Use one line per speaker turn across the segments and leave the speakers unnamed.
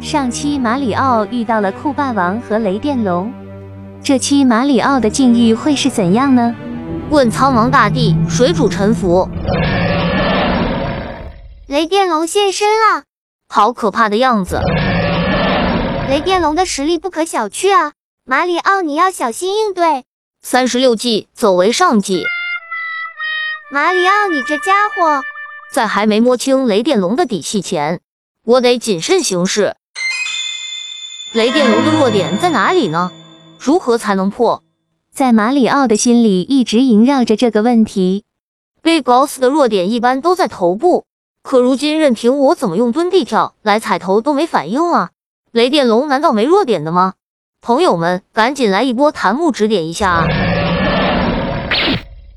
上期马里奥遇到了酷霸王和雷电龙，这期马里奥的境遇会是怎样呢？
问苍茫大地，谁主沉浮？
雷电龙现身了，
好可怕的样子！
雷电龙的实力不可小觑啊，马里奥你要小心应对。
三十六计，走为上计。
马里奥，你这家伙，
在还没摸清雷电龙的底细前，我得谨慎行事。雷电龙的弱点在哪里呢？如何才能破？
在马里奥的心里一直萦绕着这个问题。
Big Boss 的弱点一般都在头部，可如今任凭我怎么用蹲地跳来踩头都没反应啊！雷电龙难道没弱点的吗？朋友们，赶紧来一波弹幕指点一下啊！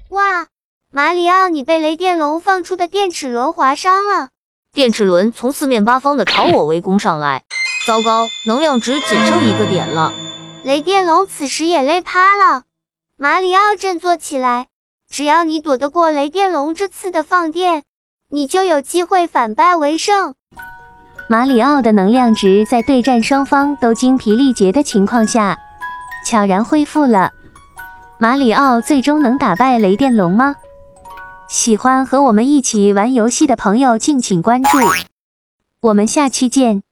哇，马里奥，你被雷电龙放出的电齿轮划伤了！
电齿轮从四面八方的朝我围攻上来，糟糕，能量值仅剩一个点了。
雷电龙此时也累趴了。马里奥振作起来，只要你躲得过雷电龙这次的放电，你就有机会反败为胜。
马里奥的能量值在对战双方都精疲力竭的情况下，悄然恢复了。马里奥最终能打败雷电龙吗？喜欢和我们一起玩游戏的朋友，敬请关注。我们下期见。